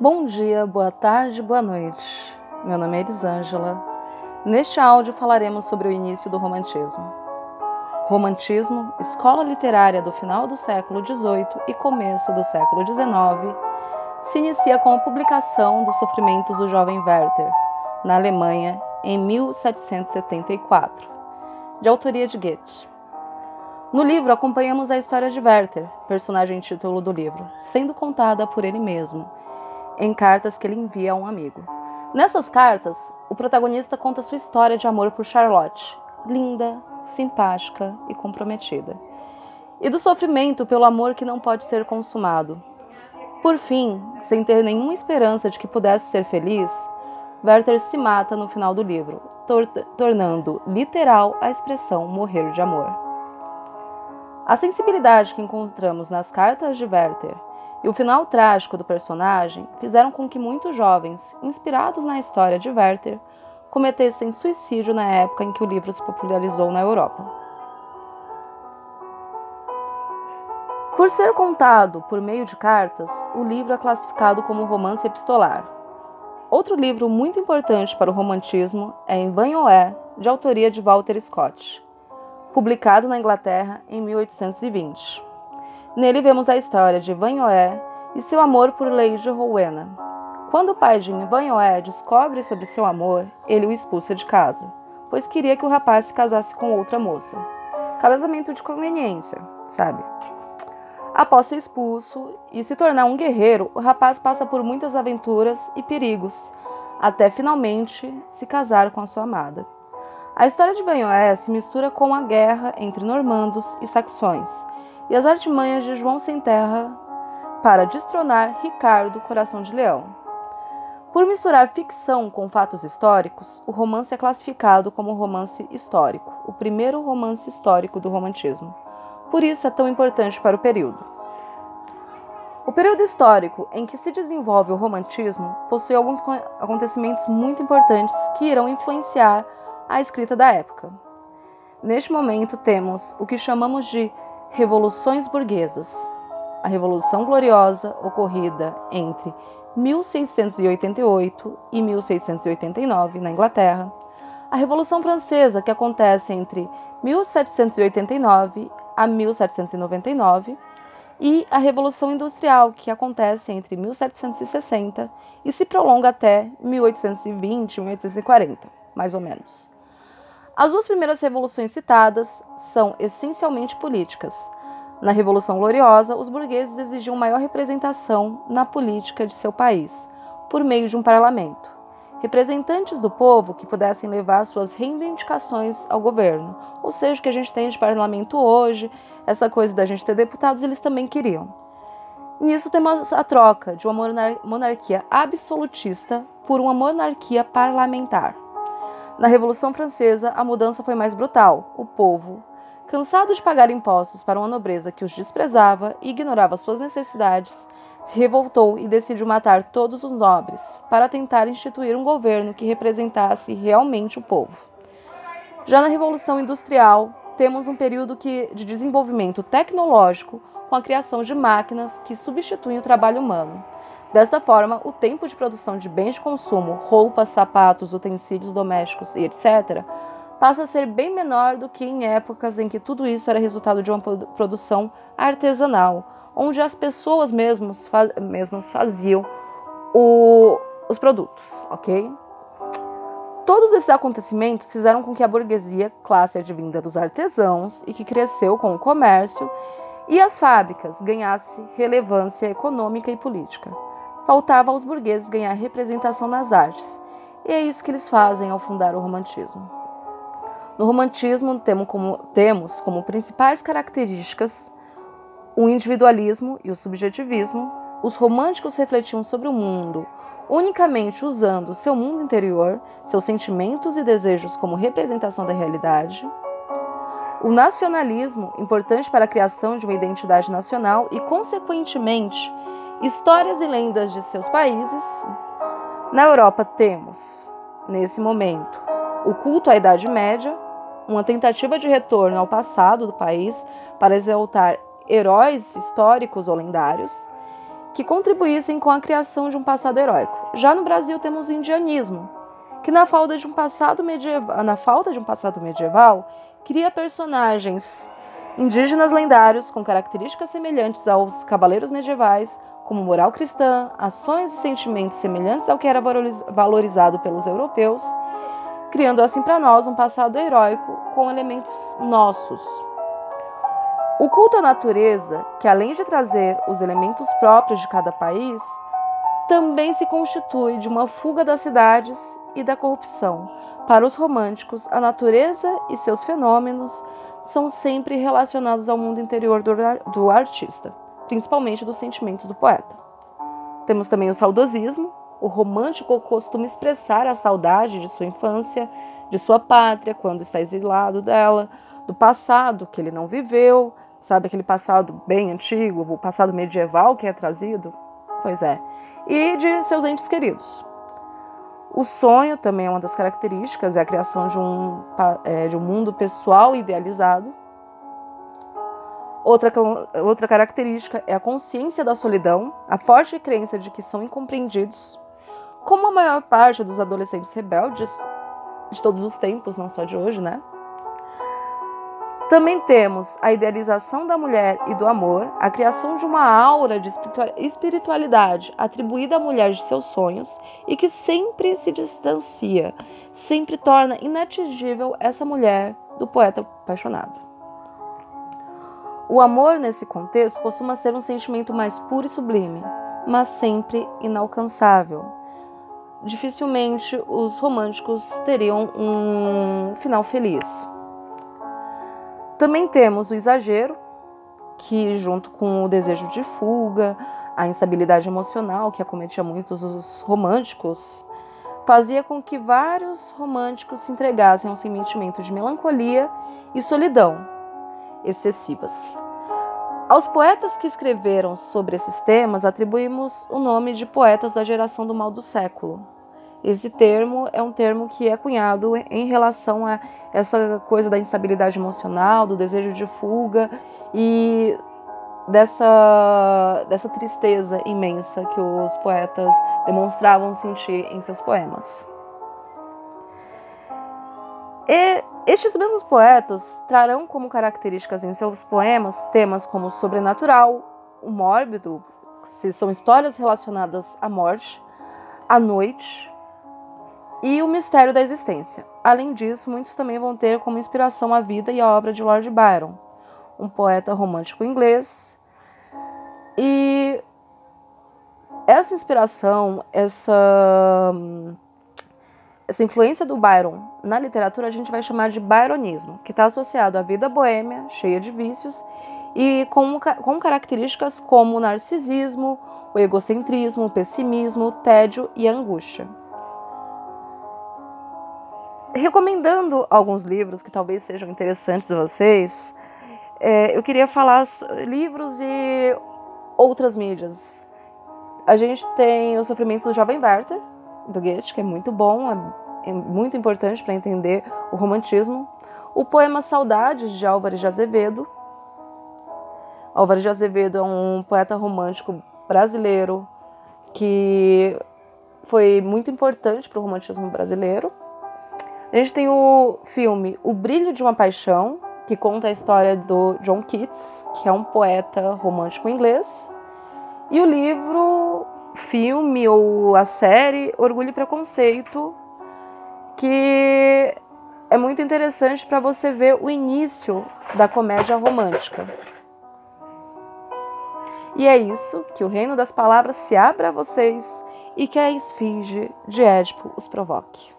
Bom dia, boa tarde, boa noite. Meu nome é Elisângela. Neste áudio falaremos sobre o início do romantismo. Romantismo, escola literária do final do século XVIII e começo do século XIX, se inicia com a publicação dos Sofrimentos do Jovem Werther, na Alemanha, em 1774, de autoria de Goethe. No livro acompanhamos a história de Werther, personagem título do livro, sendo contada por ele mesmo em cartas que ele envia a um amigo. Nessas cartas, o protagonista conta sua história de amor por Charlotte, linda, simpática e comprometida, e do sofrimento pelo amor que não pode ser consumado. Por fim, sem ter nenhuma esperança de que pudesse ser feliz, Werther se mata no final do livro, tor tornando literal a expressão morrer de amor. A sensibilidade que encontramos nas cartas de Werther e o final trágico do personagem fizeram com que muitos jovens, inspirados na história de Werther, cometessem suicídio na época em que o livro se popularizou na Europa. Por ser contado por meio de cartas, o livro é classificado como romance epistolar. Outro livro muito importante para o romantismo é Em Vanhoé, de autoria de Walter Scott, publicado na Inglaterra em 1820. Nele vemos a história de Vanhoé e seu amor por Lady Rowena. Quando o pai de Vanhoé descobre sobre seu amor, ele o expulsa de casa, pois queria que o rapaz se casasse com outra moça. Casamento de conveniência, sabe? Após ser expulso e se tornar um guerreiro, o rapaz passa por muitas aventuras e perigos, até finalmente se casar com a sua amada. A história de Vanhoé se mistura com a guerra entre normandos e saxões, e as artimanhas de João Sem Terra para destronar Ricardo Coração de Leão. Por misturar ficção com fatos históricos, o romance é classificado como romance histórico, o primeiro romance histórico do romantismo. Por isso é tão importante para o período. O período histórico em que se desenvolve o romantismo possui alguns acontecimentos muito importantes que irão influenciar a escrita da época. Neste momento temos o que chamamos de revoluções burguesas. A Revolução Gloriosa, ocorrida entre 1688 e 1689 na Inglaterra, a Revolução Francesa, que acontece entre 1789 a 1799, e a Revolução Industrial, que acontece entre 1760 e se prolonga até 1820, 1840, mais ou menos. As duas primeiras revoluções citadas são essencialmente políticas. Na Revolução Gloriosa, os burgueses exigiam maior representação na política de seu país, por meio de um parlamento. Representantes do povo que pudessem levar suas reivindicações ao governo. Ou seja, o que a gente tem de parlamento hoje, essa coisa da gente ter deputados, eles também queriam. Nisso temos a troca de uma monarquia absolutista por uma monarquia parlamentar. Na Revolução Francesa, a mudança foi mais brutal. O povo, cansado de pagar impostos para uma nobreza que os desprezava e ignorava suas necessidades, se revoltou e decidiu matar todos os nobres para tentar instituir um governo que representasse realmente o povo. Já na Revolução Industrial, temos um período que, de desenvolvimento tecnológico com a criação de máquinas que substituem o trabalho humano. Desta forma, o tempo de produção de bens de consumo, roupas, sapatos, utensílios domésticos e etc., passa a ser bem menor do que em épocas em que tudo isso era resultado de uma produção artesanal, onde as pessoas mesmas, mesmas faziam o, os produtos, ok? Todos esses acontecimentos fizeram com que a burguesia, classe advinda dos artesãos e que cresceu com o comércio, e as fábricas ganhasse relevância econômica e política faltava aos burgueses ganhar representação nas artes, e é isso que eles fazem ao fundar o romantismo. No romantismo, temos como, temos como principais características o individualismo e o subjetivismo. Os românticos refletiam sobre o mundo unicamente usando seu mundo interior, seus sentimentos e desejos como representação da realidade. O nacionalismo, importante para a criação de uma identidade nacional e, consequentemente, histórias e lendas de seus países. Na Europa temos, nesse momento, o culto à Idade Média, uma tentativa de retorno ao passado do país para exaltar heróis históricos ou lendários, que contribuíssem com a criação de um passado heróico. Já no Brasil temos o indianismo, que na falta de um passado medieval, na falta de um passado medieval, cria personagens indígenas lendários com características semelhantes aos cavaleiros medievais, como moral cristã, ações e sentimentos semelhantes ao que era valorizado pelos europeus, criando assim para nós um passado heróico com elementos nossos. O culto à natureza, que além de trazer os elementos próprios de cada país, também se constitui de uma fuga das cidades e da corrupção. Para os românticos, a natureza e seus fenômenos são sempre relacionados ao mundo interior do, artista, principalmente dos sentimentos do poeta. Temos também o saudosismo. O romântico costuma expressar a saudade de sua infância, de sua pátria, quando está exilado dela, do passado que ele não viveu, sabe aquele passado bem antigo, o passado medieval que é trazido? Pois é. E de seus entes queridos. O sonho também é uma das características, é a criação de um, é, de um mundo pessoal idealizado. Outra, outra característica é a consciência da solidão, a forte crença de que são incompreendidos, como a maior parte dos adolescentes rebeldes de todos os tempos, não só de hoje, né? Também temos a idealização da mulher e do amor, a criação de uma aura de espiritualidade atribuída à mulher de seus sonhos e que sempre se distancia, sempre torna inatingível essa mulher do poeta apaixonado. O amor, nesse contexto, costuma ser um sentimento mais puro e sublime, mas sempre inalcançável. Dificilmente os românticos teriam um final feliz. Também temos o exagero, que junto com o desejo de fuga, a instabilidade emocional que acometia muitos os românticos, fazia com que vários românticos se entregassem a um sentimento de melancolia e solidão excessivas. Aos poetas que escreveram sobre esses temas atribuímos o nome de poetas da geração do mal do século. Esse termo é um termo que é cunhado em relação a essa coisa da instabilidade emocional, do desejo de fuga e dessa, dessa tristeza imensa que os poetas demonstravam sentir em seus poemas. E estes mesmos poetas trarão como características em seus poemas temas como o sobrenatural, o mórbido, se são histórias relacionadas à morte, à noite, e o mistério da existência. Além disso, muitos também vão ter como inspiração a vida e a obra de Lord Byron, um poeta romântico inglês. E essa inspiração, essa, essa influência do Byron na literatura a gente vai chamar de byronismo, que está associado à vida boêmia, cheia de vícios, e com, com características como o narcisismo, o egocentrismo, o pessimismo, o tédio e a angústia recomendando alguns livros que talvez sejam interessantes a vocês, é, eu queria falar livros e outras mídias. A gente tem Os Sofrimentos do Jovem Werther, do Goethe, que é muito bom, é, é muito importante para entender o romantismo. O poema Saudades, de Álvares de Azevedo. Álvares de Azevedo é um poeta romântico brasileiro que foi muito importante para o romantismo brasileiro. A gente tem o filme O Brilho de uma Paixão, que conta a história do John Keats, que é um poeta romântico inglês. E o livro, filme ou a série Orgulho e Preconceito, que é muito interessante para você ver o início da comédia romântica. E é isso, que o reino das palavras se abra a vocês e que a esfinge de Édipo os provoque.